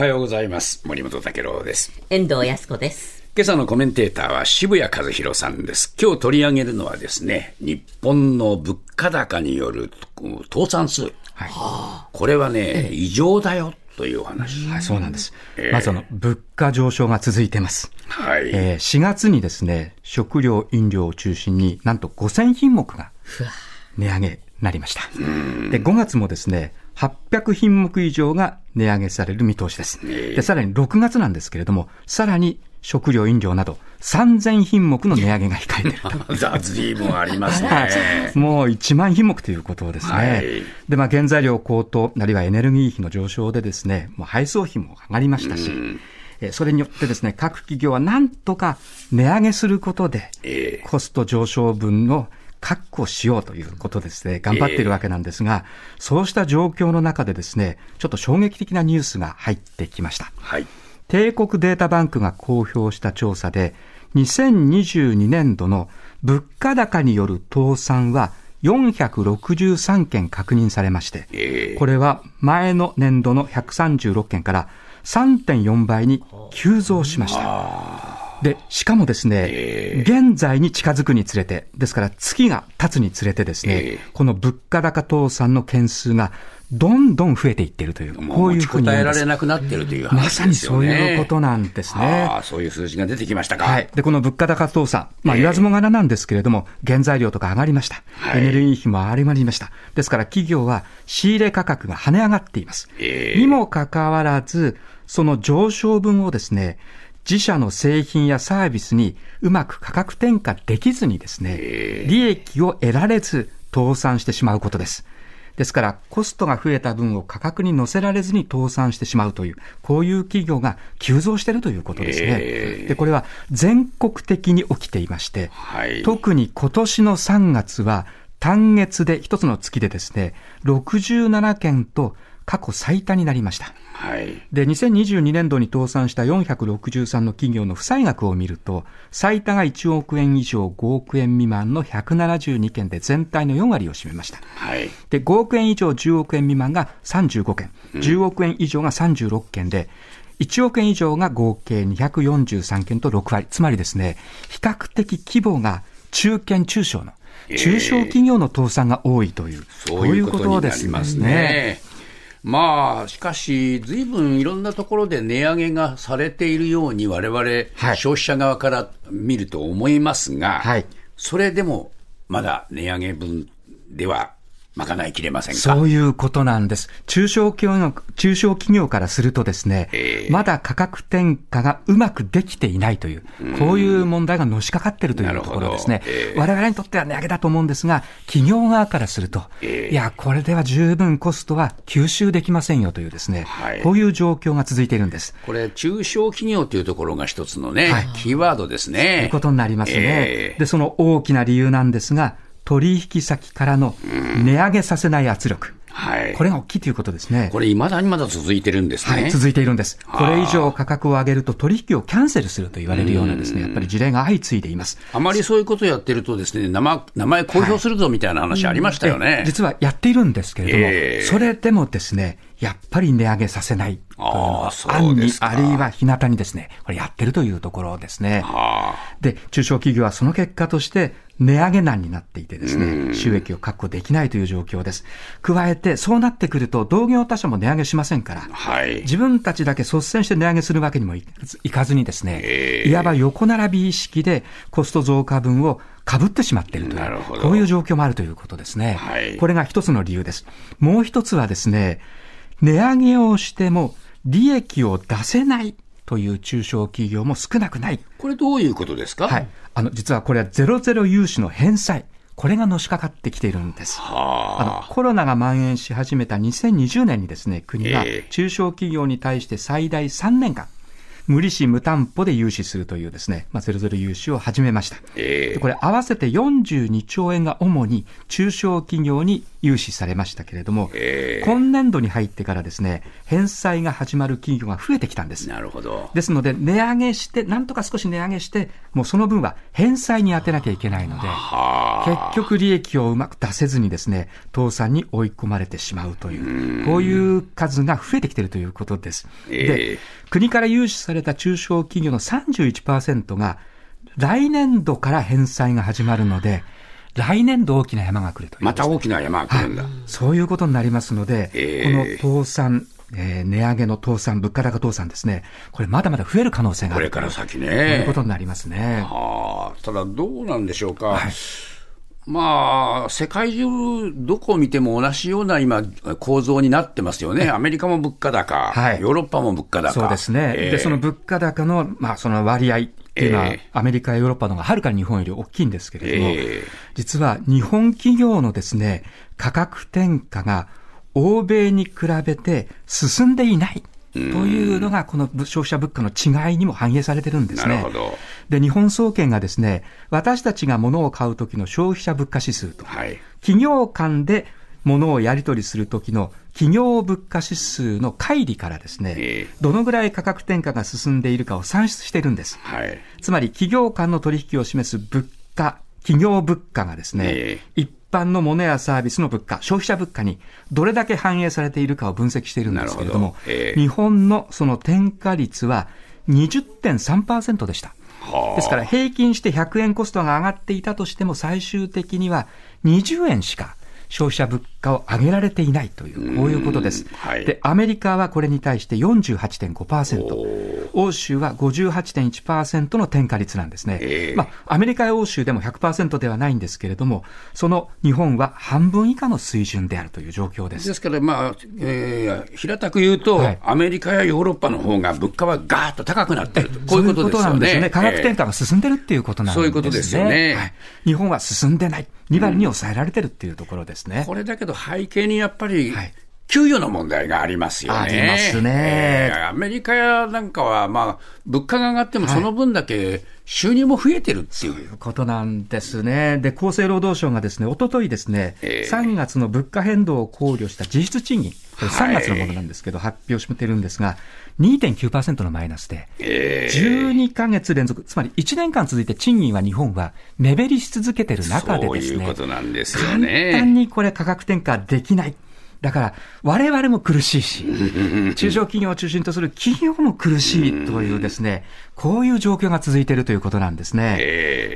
はようございます。森本武郎です。遠藤康子です。今朝のコメンテーターは渋谷和弘さんです。今日取り上げるのはですね、日本の物価高による倒産数。これはね、異常だよというお話。はい、そうなんです。まずあの、物価上昇が続いています。はい。えー4月にですね、食料、飲料を中心になんと5000品目が値上げになりました。で、5月もですね、800品目以上が値上げされる見通しです。で、さらに6月なんですけれども、さらに食料、飲料など3000品目の値上げが控えていると。ザ・随分ありますね。もう1万品目ということですね。はいで、まあ、原材料高騰、あるいはエネルギー費の上昇でですね、もう配送費も上がりましたし、えーそれによってですね、各企業はなんとか値上げすることで、ええコスト上昇分を確保しようということですね、頑張っているわけなんですが、そうした状況の中でですね、ちょっと衝撃的なニュースが入ってきました。はい。帝国データバンクが公表した調査で、2022年度の物価高による倒産は463件確認されまして、ええこれは前の年度の136件から3.4倍に急増しました。で、しかもですね、現在に近づくにつれて、ですから月が経つにつれてですね、ええこの物価高倒産の件数がどんどん増えていっているという、こもういうふうにこたえられなくなってるというま話さにそう。いうことなんですね。ああ、そういう数字が出てきましたか。はい。で、この物価高倒産、まあええ言わずもがななんですけれども、原材料とか上がりました。はいエネルギー費も上がりました。ですから企業は仕入れ価格が跳ね上がっています。ええにもかかわらず、その上昇分をですね、自社の製品やサービスにうまく価格転嫁できずにですね、ええ利益を得られず倒産してしまうことです。ですから、コストが増えた分を価格に乗せられずに倒産してしまうという、こういう企業が急増しているということですね。ええで、これは全国的に起きていまして、はい。特に今年の3月は単月で一つの月でですね、67件と過去最多になりました。はい。で、2022年度に倒産した463の企業の負債額を見ると、最多が1億円以上5億円未満の172件で全体の4割を占めました。はい。で、5億円以上10億円未満が35件、10億円以上が36件で、1億円以上が合計243件と6割。つまりですね、比較的規模が中堅中小の、中小企業の倒産が多いという、そういうことになりますね。まあ、しかし、ずいぶんいろんなところで値上げがされているように、我々、はい。消費者側から見ると思いますが、はい。それでもまだ値上げ分では賄いきれませんか？そういうことなんです。中小企業の、中小企業からするとですね、ええまだ価格転嫁がうまくできていないという、こういう問題がのしかかっているというところですね。ええ我々にとっては値上げだと思うんですが、企業側からすると、ええいや、これでは十分コストは吸収できませんよというですね、はいこういう状況が続いているんです。これ、中小企業というところが一つのね、はいキーワードですね。ということになりますね。ええで、その大きな理由なんですが、取引先からの値上げさせない圧力。はい。これが大きいということですね。これ、未だにまだ続いてるんですね。はい、続いているんです。これ以上価格を上げると取引をキャンセルすると言われるようなですね、やっぱり事例が相次いでいます。あまりそういうことをやってるとですね、名前名前公表するぞみたいな話ありましたよね。で実はやっているんですけれども、ええそれでもですね、やっぱり値上げさせないあはー、そう暗にですかあるいは日向にですね、これやってるというところですね。あで、中小企業はその結果として値上げ難になっていてですね、収益を確保できないという状況です。加えて、そうなってくると同業他社も値上げしませんから、あはい。自分たちだけ率先して値上げするわけにもいいかずにですね、ええいわば横並び意識でコスト増加分を被ってしまっているというこういう状況もあるということですね。はいこれが一つの理由です。もう一つはですね、値上げをしても利益を出せないという中小企業も少なくない。これどういうことですか？はい。あの、実はこれはゼロゼロ融資の返済。これがのしかかってきているんです。あはのコロナが蔓延し始めた2020年にですね、国はええ中小企業に対して最大3年間、無利子無担保で融資するというですね、まあ、ゼロゼロ融資を始めました。ええでこれ合わせて42兆円が主に中小企業に融資されましたけれども、今年度に入ってからですね、返済が始まる企業が増えてきたんです。なるほど。ですので、値上げして、なんとか少し値上げして、もうその分は返済に充てなきゃいけないので、結局利益をうまく出せずにですね、倒産に追い込まれてしまうという、こういう数が増えてきているということです。で、国から融資された中小企業の31%が、来年度から返済が始まるので、来年度大きな山が来るという。また大きな山が来るんだ。はい、そういうことになりますので、えー、この倒産、えー、値上げの倒産、物価高倒産ですね、これまだまだ増える可能性がある。これから先ね。ということになりますね。はあ、ただどうなんでしょうか。はいまあ、世界中どこを見ても同じような今、構造になってますよね。アメリカも物価高、はい、ヨーロッパも物価高。そうですね。えー、で、その物価高の、まあ、その割合っていうのは、えー、アメリカやヨーロッパの方がはるかに日本より大きいんですけれども、えー、実は日本企業のですね、価格転嫁が欧米に比べて進んでいない。というのが、この消費者物価の違いにも反映されてるんですね。で、日本総研がですね、私たちが物を買うときの消費者物価指数と、はい、企業間で物をやり取りするときの企業物価指数の乖離からですね、えー、どのぐらい価格転嫁が進んでいるかを算出しているんです。はい、つまり、企業間の取引を示す物価、企業物価がですね、えー、一般の物やサービスの物価、消費者物価にどれだけ反映されているかを分析しているんですけれども、ど。えー、日本のその転嫁率は20.3%でした。ですから平均して100円コストが上がっていたとしても最終的には20円しか消費者物価を上げられていないという、こういうことです。はい、で、アメリカはこれに対して48.5%、欧州は58.1%の転嫁率なんですね。えー、まあ、アメリカや欧州でも100%ではないんですけれども、その日本は半分以下の水準であるという状況です。ですから、まあ、えー、平たく言うと、はい、アメリカやヨーロッパの方が物価はガーッと高くなってると、こういうことですよね。ね価格転嫁が進んでるっていうことなんですね。そういうことですよね。はい、日本は進んでない。2割に抑えられてるっていうところですね。うん、これだけど背景にやっぱり、はい。給与の問題がありますよね。ありますね、えー、アメリカやなんかは、まあ、物価が上がってもその分だけ収入も増えてるっていう、はい、そういうことなんですね。で、厚生労働省がですね、おとといですね、えー、3月の物価変動を考慮した実質賃金、これ3月のものなんですけど、はい、発表してるんですが、2.9%のマイナスで、12か月連続、つまり1年間続いて賃金は日本は目減りし続けてる中でですね、そういうことなんですよね。簡単にこれ価格転嫁できない。だから、我々も苦しいし、中小企業を中心とする企業も苦しいというですね、こういう状況が続いているということなんですね。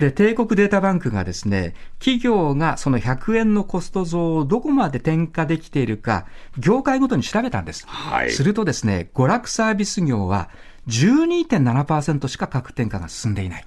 で、帝国データバンクがですね、企業がその100円のコスト増をどこまで転嫁できているか、業界ごとに調べたんです。はい、するとですね、娯楽サービス業は12.7%しか価格転嫁が進んでいない。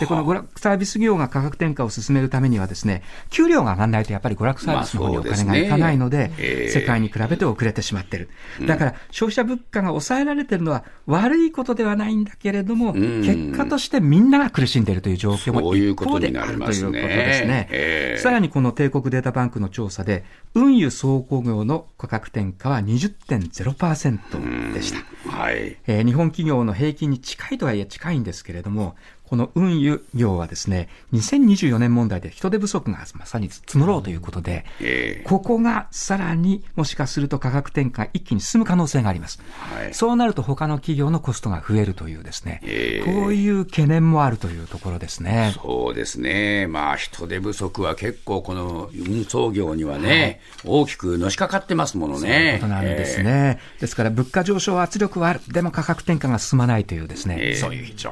で、この娯楽サービス業が価格転嫁を進めるためにはですね、給料が上がらないとやっぱり娯楽サービスの方にお金がいかないので、世界に比べて遅れてしまっている。だから消費者物価が抑えられているのは悪いことではないんだけれども、結果としてみんなが苦しんでいるという状況も一方であるということですね。さらにこの帝国データバンクの調査で、運輸倉庫業の価格転嫁は20.0%でした。はい、えー、日本企業の平均に近いとはいえ近いんですけれども、この運輸業はですね、2024年問題で人手不足がまさに募ろうということで、えー、ここがさらにもしかすると価格転嫁一気に進む可能性があります。はい、そうなると他の企業のコストが増えるというですね、えー、こういう懸念もあるというところですね。そうですね。まあ人手不足は結構この運送業にはね、はい、大きくのしかかってますものね。そういうことなんですね。えー、ですから物価上昇圧力はある。でも価格転嫁が進まないというですね、そういう非常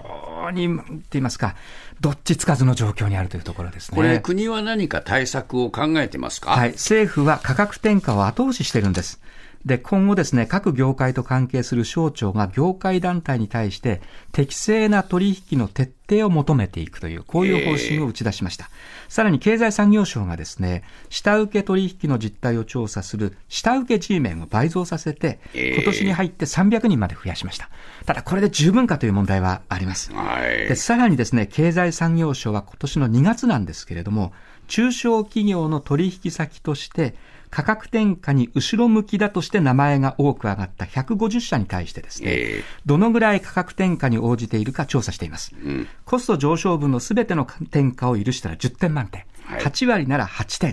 に言いますか、どっちつかずの状況にあるというところですね。これ、国は何か対策を考えてますか？はい、政府は価格転嫁を後押ししてるんです。で、今後ですね、各業界と関係する省庁が業界団体に対して適正な取引の徹底を求めていくという、こういう方針を打ち出しました。えー、さらに経済産業省がですね、下請け取引の実態を調査する下請け G メンを倍増させて、今年に入って300人まで増やしました。ただこれで十分かという問題はあります。はい、でさらにですね、経済産業省は今年の2月なんですけれども、中小企業の取引先として、価格転嫁に後ろ向きだとして名前が多く上がった150社に対してですね、えー、どのぐらい価格転嫁に応じているか調査しています。うん、コスト上昇分のすべての転嫁を許したら10点満点。8割なら8点、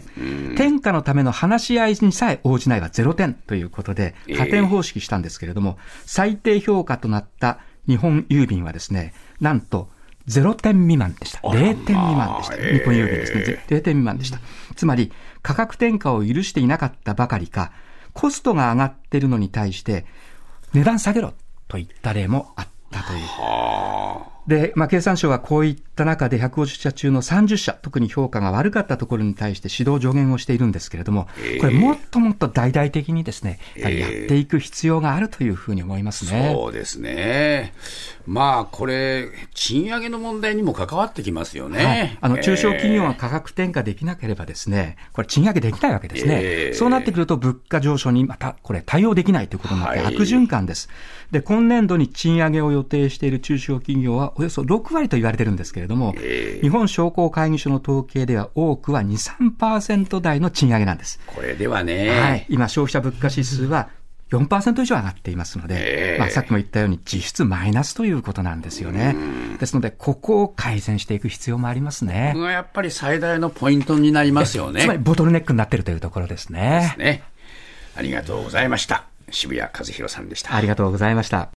転嫁のための話し合いにさえ応じないは0点ということで、加点方式したんですけれども、最低評価となった日本郵便はですね、なんと0点未満でした。0点未満でした。日本郵便ですね。0点未満でした。つまり、価格転嫁を許していなかったばかりか、コストが上がっているのに対して、値段下げろといった例もあったという。で、まあ、経産省はこういった中で150社中の30社、特に評価が悪かったところに対して指導助言をしているんですけれども、これもっともっと大々的にですね、ややっていく必要があるというふうに思いますね。そうですね。まあ、これ、賃上げの問題にも関わってきますよね。はい、あの、中小企業が価格転嫁できなければですね、これ賃上げできないわけですね。えー、そうなってくると物価上昇にまたこれ対応できないということになって悪循環です。で、今年度に賃上げを予定している中小企業はおよそ6割と言われてるんですけれども、えー、日本商工会議所の統計では多くは2、3%台の賃上げなんです。これではね。はい。今、消費者物価指数は4%以上上がっていますので、えー、まあ、さっきも言ったように実質マイナスということなんですよね。ですので、ここを改善していく必要もありますね。ここがやっぱり最大のポイントになりますよね。つまりボトルネックになっているというところですね。ですね。ありがとうございました。渋谷和弘さんでした。ありがとうございました。